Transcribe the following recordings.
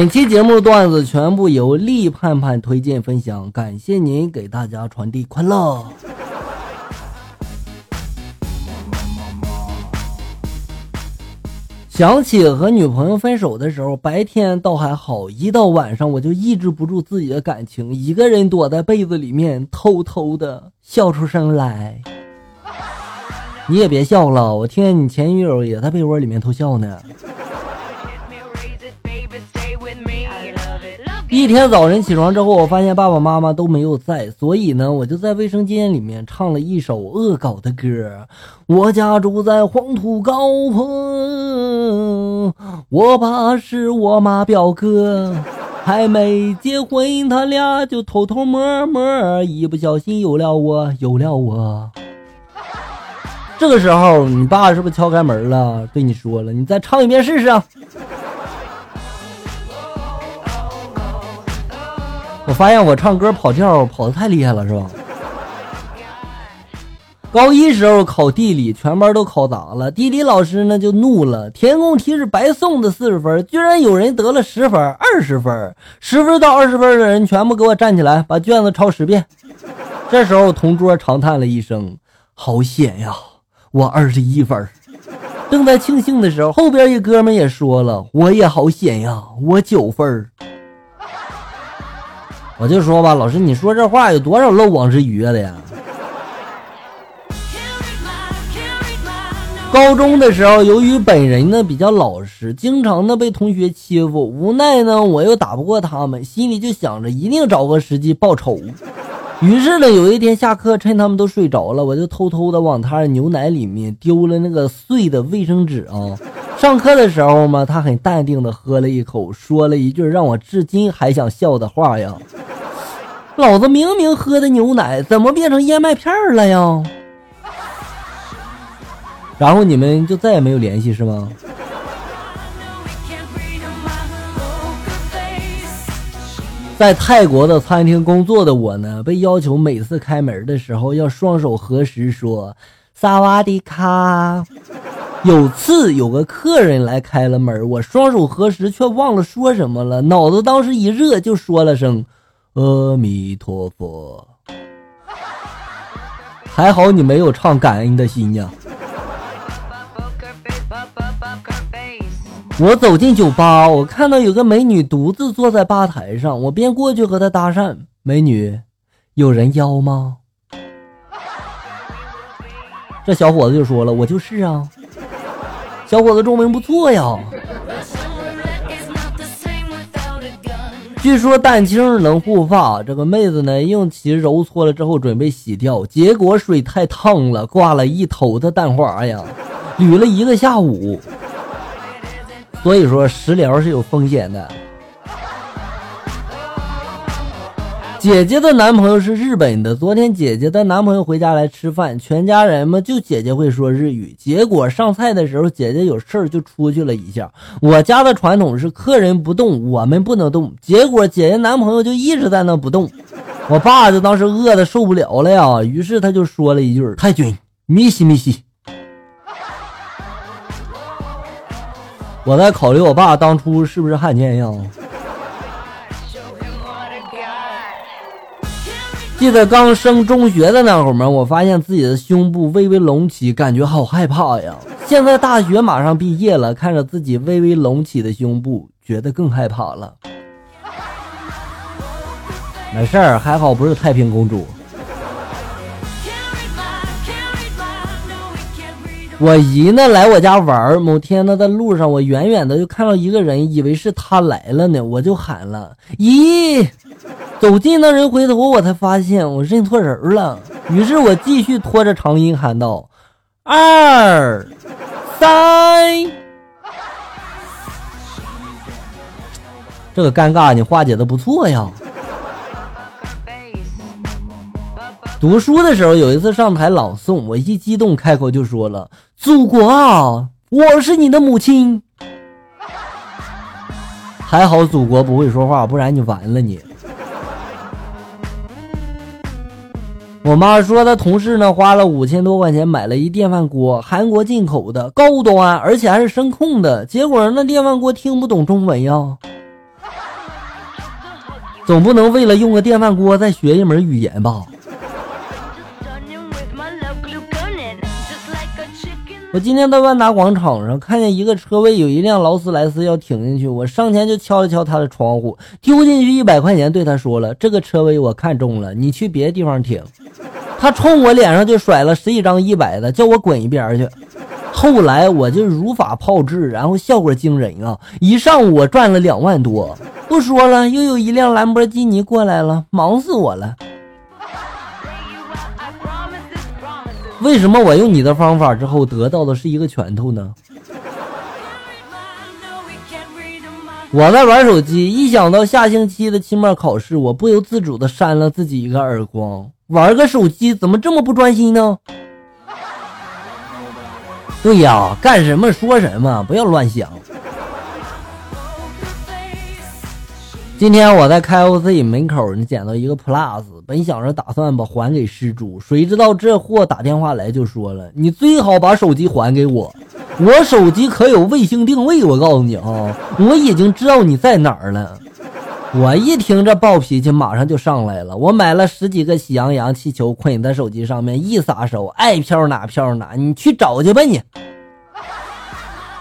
本期节目段子全部由力盼盼推荐分享，感谢您给大家传递快乐。想起和女朋友分手的时候，白天倒还好，一到晚上我就抑制不住自己的感情，一个人躲在被子里面偷偷的笑出声来。你也别笑了，我听见你前女友也在被窝里面偷笑呢。一天早晨起床之后，我发现爸爸妈妈都没有在，所以呢，我就在卫生间里面唱了一首恶搞的歌。我家住在黄土高坡，我爸是我妈表哥，还没结婚，他俩就偷偷摸摸，一不小心有了我，有了我。这个时候，你爸是不是敲开门了？对你说了，你再唱一遍试试。我发现我唱歌跑调跑的太厉害了，是吧？高一时候考地理，全班都考砸了，地理老师呢就怒了，填空题是白送的四十分，居然有人得了十分、二十分，十分到二十分的人全部给我站起来，把卷子抄十遍。这时候同桌长叹了一声：“好险呀，我二十一分。”正在庆幸的时候，后边一哥们也说了：“我也好险呀，我九分。”我就说吧，老师，你说这话有多少漏网之鱼的呀？高中的时候，由于本人呢比较老实，经常呢被同学欺负，无奈呢我又打不过他们，心里就想着一定找个时机报仇。于是呢，有一天下课，趁他们都睡着了，我就偷偷的往他牛奶里面丢了那个碎的卫生纸啊。上课的时候嘛，他很淡定的喝了一口，说了一句让我至今还想笑的话呀。老子明明喝的牛奶，怎么变成燕麦片了呀？然后你们就再也没有联系是吗？在泰国的餐厅工作的我呢，被要求每次开门的时候要双手合十说“萨瓦迪卡”。有次有个客人来开了门，我双手合十却忘了说什么了，脑子当时一热就说了声。阿弥陀佛，还好你没有唱感恩的心呀。我走进酒吧，我看到有个美女独自坐在吧台上，我便过去和她搭讪：“美女，有人邀吗？”这小伙子就说了：“我就是啊。”小伙子中文不错呀。据说蛋清能护发，这个妹子呢用其揉搓了之后准备洗掉，结果水太烫了，挂了一头的蛋花呀，捋了一个下午。所以说食疗是有风险的。姐姐的男朋友是日本的。昨天姐姐的男朋友回家来吃饭，全家人嘛就姐姐会说日语。结果上菜的时候，姐姐有事儿就出去了一下。我家的传统是客人不动，我们不能动。结果姐姐男朋友就一直在那不动。我爸就当时饿的受不了了呀，于是他就说了一句：“太君，咪西咪西。”我在考虑我爸当初是不是汉奸呀？记得刚升中学的那会儿嘛，我发现自己的胸部微微隆起，感觉好害怕呀。现在大学马上毕业了，看着自己微微隆起的胸部，觉得更害怕了。没事儿，还好不是太平公主。我姨呢来我家玩儿，某天呢在路上，我远远的就看到一个人，以为是他来了呢，我就喊了姨。走近那人回头，我才发现我认错人了。于是我继续拖着长音喊道：“二三。”这个尴尬你化解的不错呀。读书的时候，有一次上台朗诵，我一激动开口就说了：“祖国啊，我是你的母亲。”还好祖国不会说话，不然你完了你。我妈说，她同事呢花了五千多块钱买了一电饭锅，韩国进口的，高端，而且还是声控的。结果那电饭锅听不懂中文呀。总不能为了用个电饭锅再学一门语言吧？我今天在万达广场上看见一个车位有一辆劳斯莱斯要停进去，我上前就敲了敲他的窗户，丢进去一百块钱，对他说了：“这个车位我看中了，你去别的地方停。”他冲我脸上就甩了十几张一百的，叫我滚一边去。后来我就如法炮制，然后效果惊人啊！一上午我赚了两万多。不说了，又有一辆兰博基尼过来了，忙死我了。为什么我用你的方法之后得到的是一个拳头呢？我在玩手机，一想到下星期的期末考试，我不由自主的扇了自己一个耳光。玩个手机怎么这么不专心呢？对呀，干什么说什么，不要乱想。今天我在 KOC 门口呢，捡到一个 Plus，本想着打算把还给失主，谁知道这货打电话来就说了：“你最好把手机还给我，我手机可有卫星定位，我告诉你啊，我已经知道你在哪儿了。”我一听这暴脾气，马上就上来了。我买了十几个喜羊羊气球，捆在手机上面，一撒手，爱飘哪飘哪，你去找去吧你。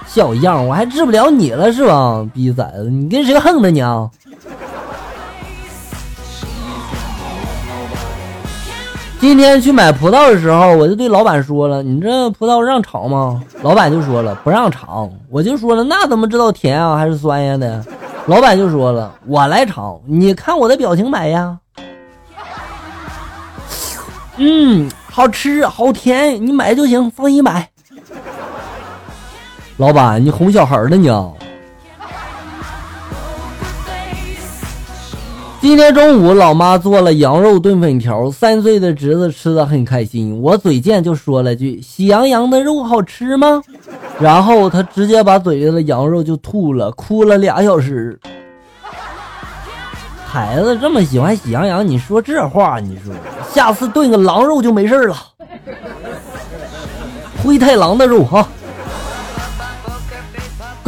小样，我还治不了你了是吧？逼崽子，你跟谁横呢你啊？今天去买葡萄的时候，我就对老板说了：“你这葡萄让尝吗？”老板就说了：“不让尝。”我就说了：“那怎么知道甜啊还是酸呀的？”老板就说了：“我来尝，你看我的表情买呀。”嗯，好吃，好甜，你买就行，放心买。老板，你哄小孩呢你？今天中午，老妈做了羊肉炖粉条，三岁的侄子吃的很开心。我嘴贱就说了句：“喜羊羊的肉好吃吗？”然后他直接把嘴里的羊肉就吐了，哭了俩小时。孩子这么喜欢喜羊羊，你说这话，你说下次炖个狼肉就没事了。灰太狼的肉哈。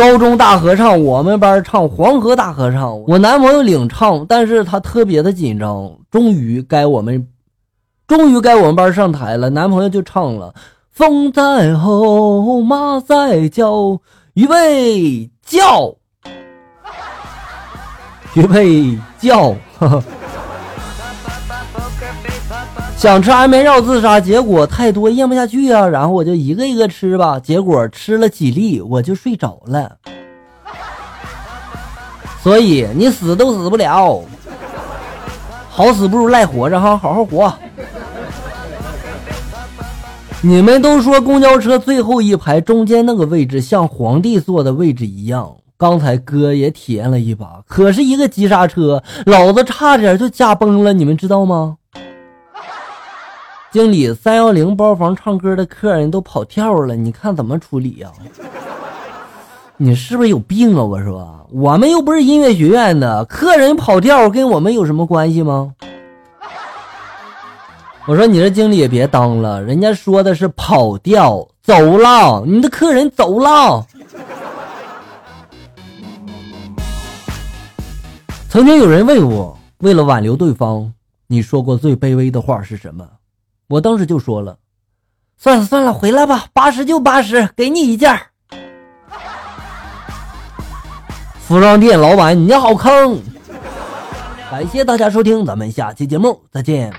高中大合唱，我们班唱黄河大合唱，我男朋友领唱，但是他特别的紧张。终于该我们，终于该我们班上台了，男朋友就唱了：风在吼，马在叫，预备叫，预备叫。想吃安眠药自杀，结果太多咽不下去啊！然后我就一个一个吃吧，结果吃了几粒我就睡着了。所以你死都死不了，好死不如赖活着哈，好好活。你们都说公交车最后一排中间那个位置像皇帝坐的位置一样，刚才哥也体验了一把，可是一个急刹车，老子差点就驾崩了，你们知道吗？经理，三幺零包房唱歌的客人都跑调了，你看怎么处理呀？你是不是有病啊？我说，我们又不是音乐学院的，客人跑调跟我们有什么关系吗？我说，你这经理也别当了，人家说的是跑调，走了，你的客人走了。曾经有人问我，为了挽留对方，你说过最卑微的话是什么？我当时就说了，算了算了，回来吧，八十就八十，给你一件。服装店老板，你好坑！感谢大家收听，咱们下期节目再见。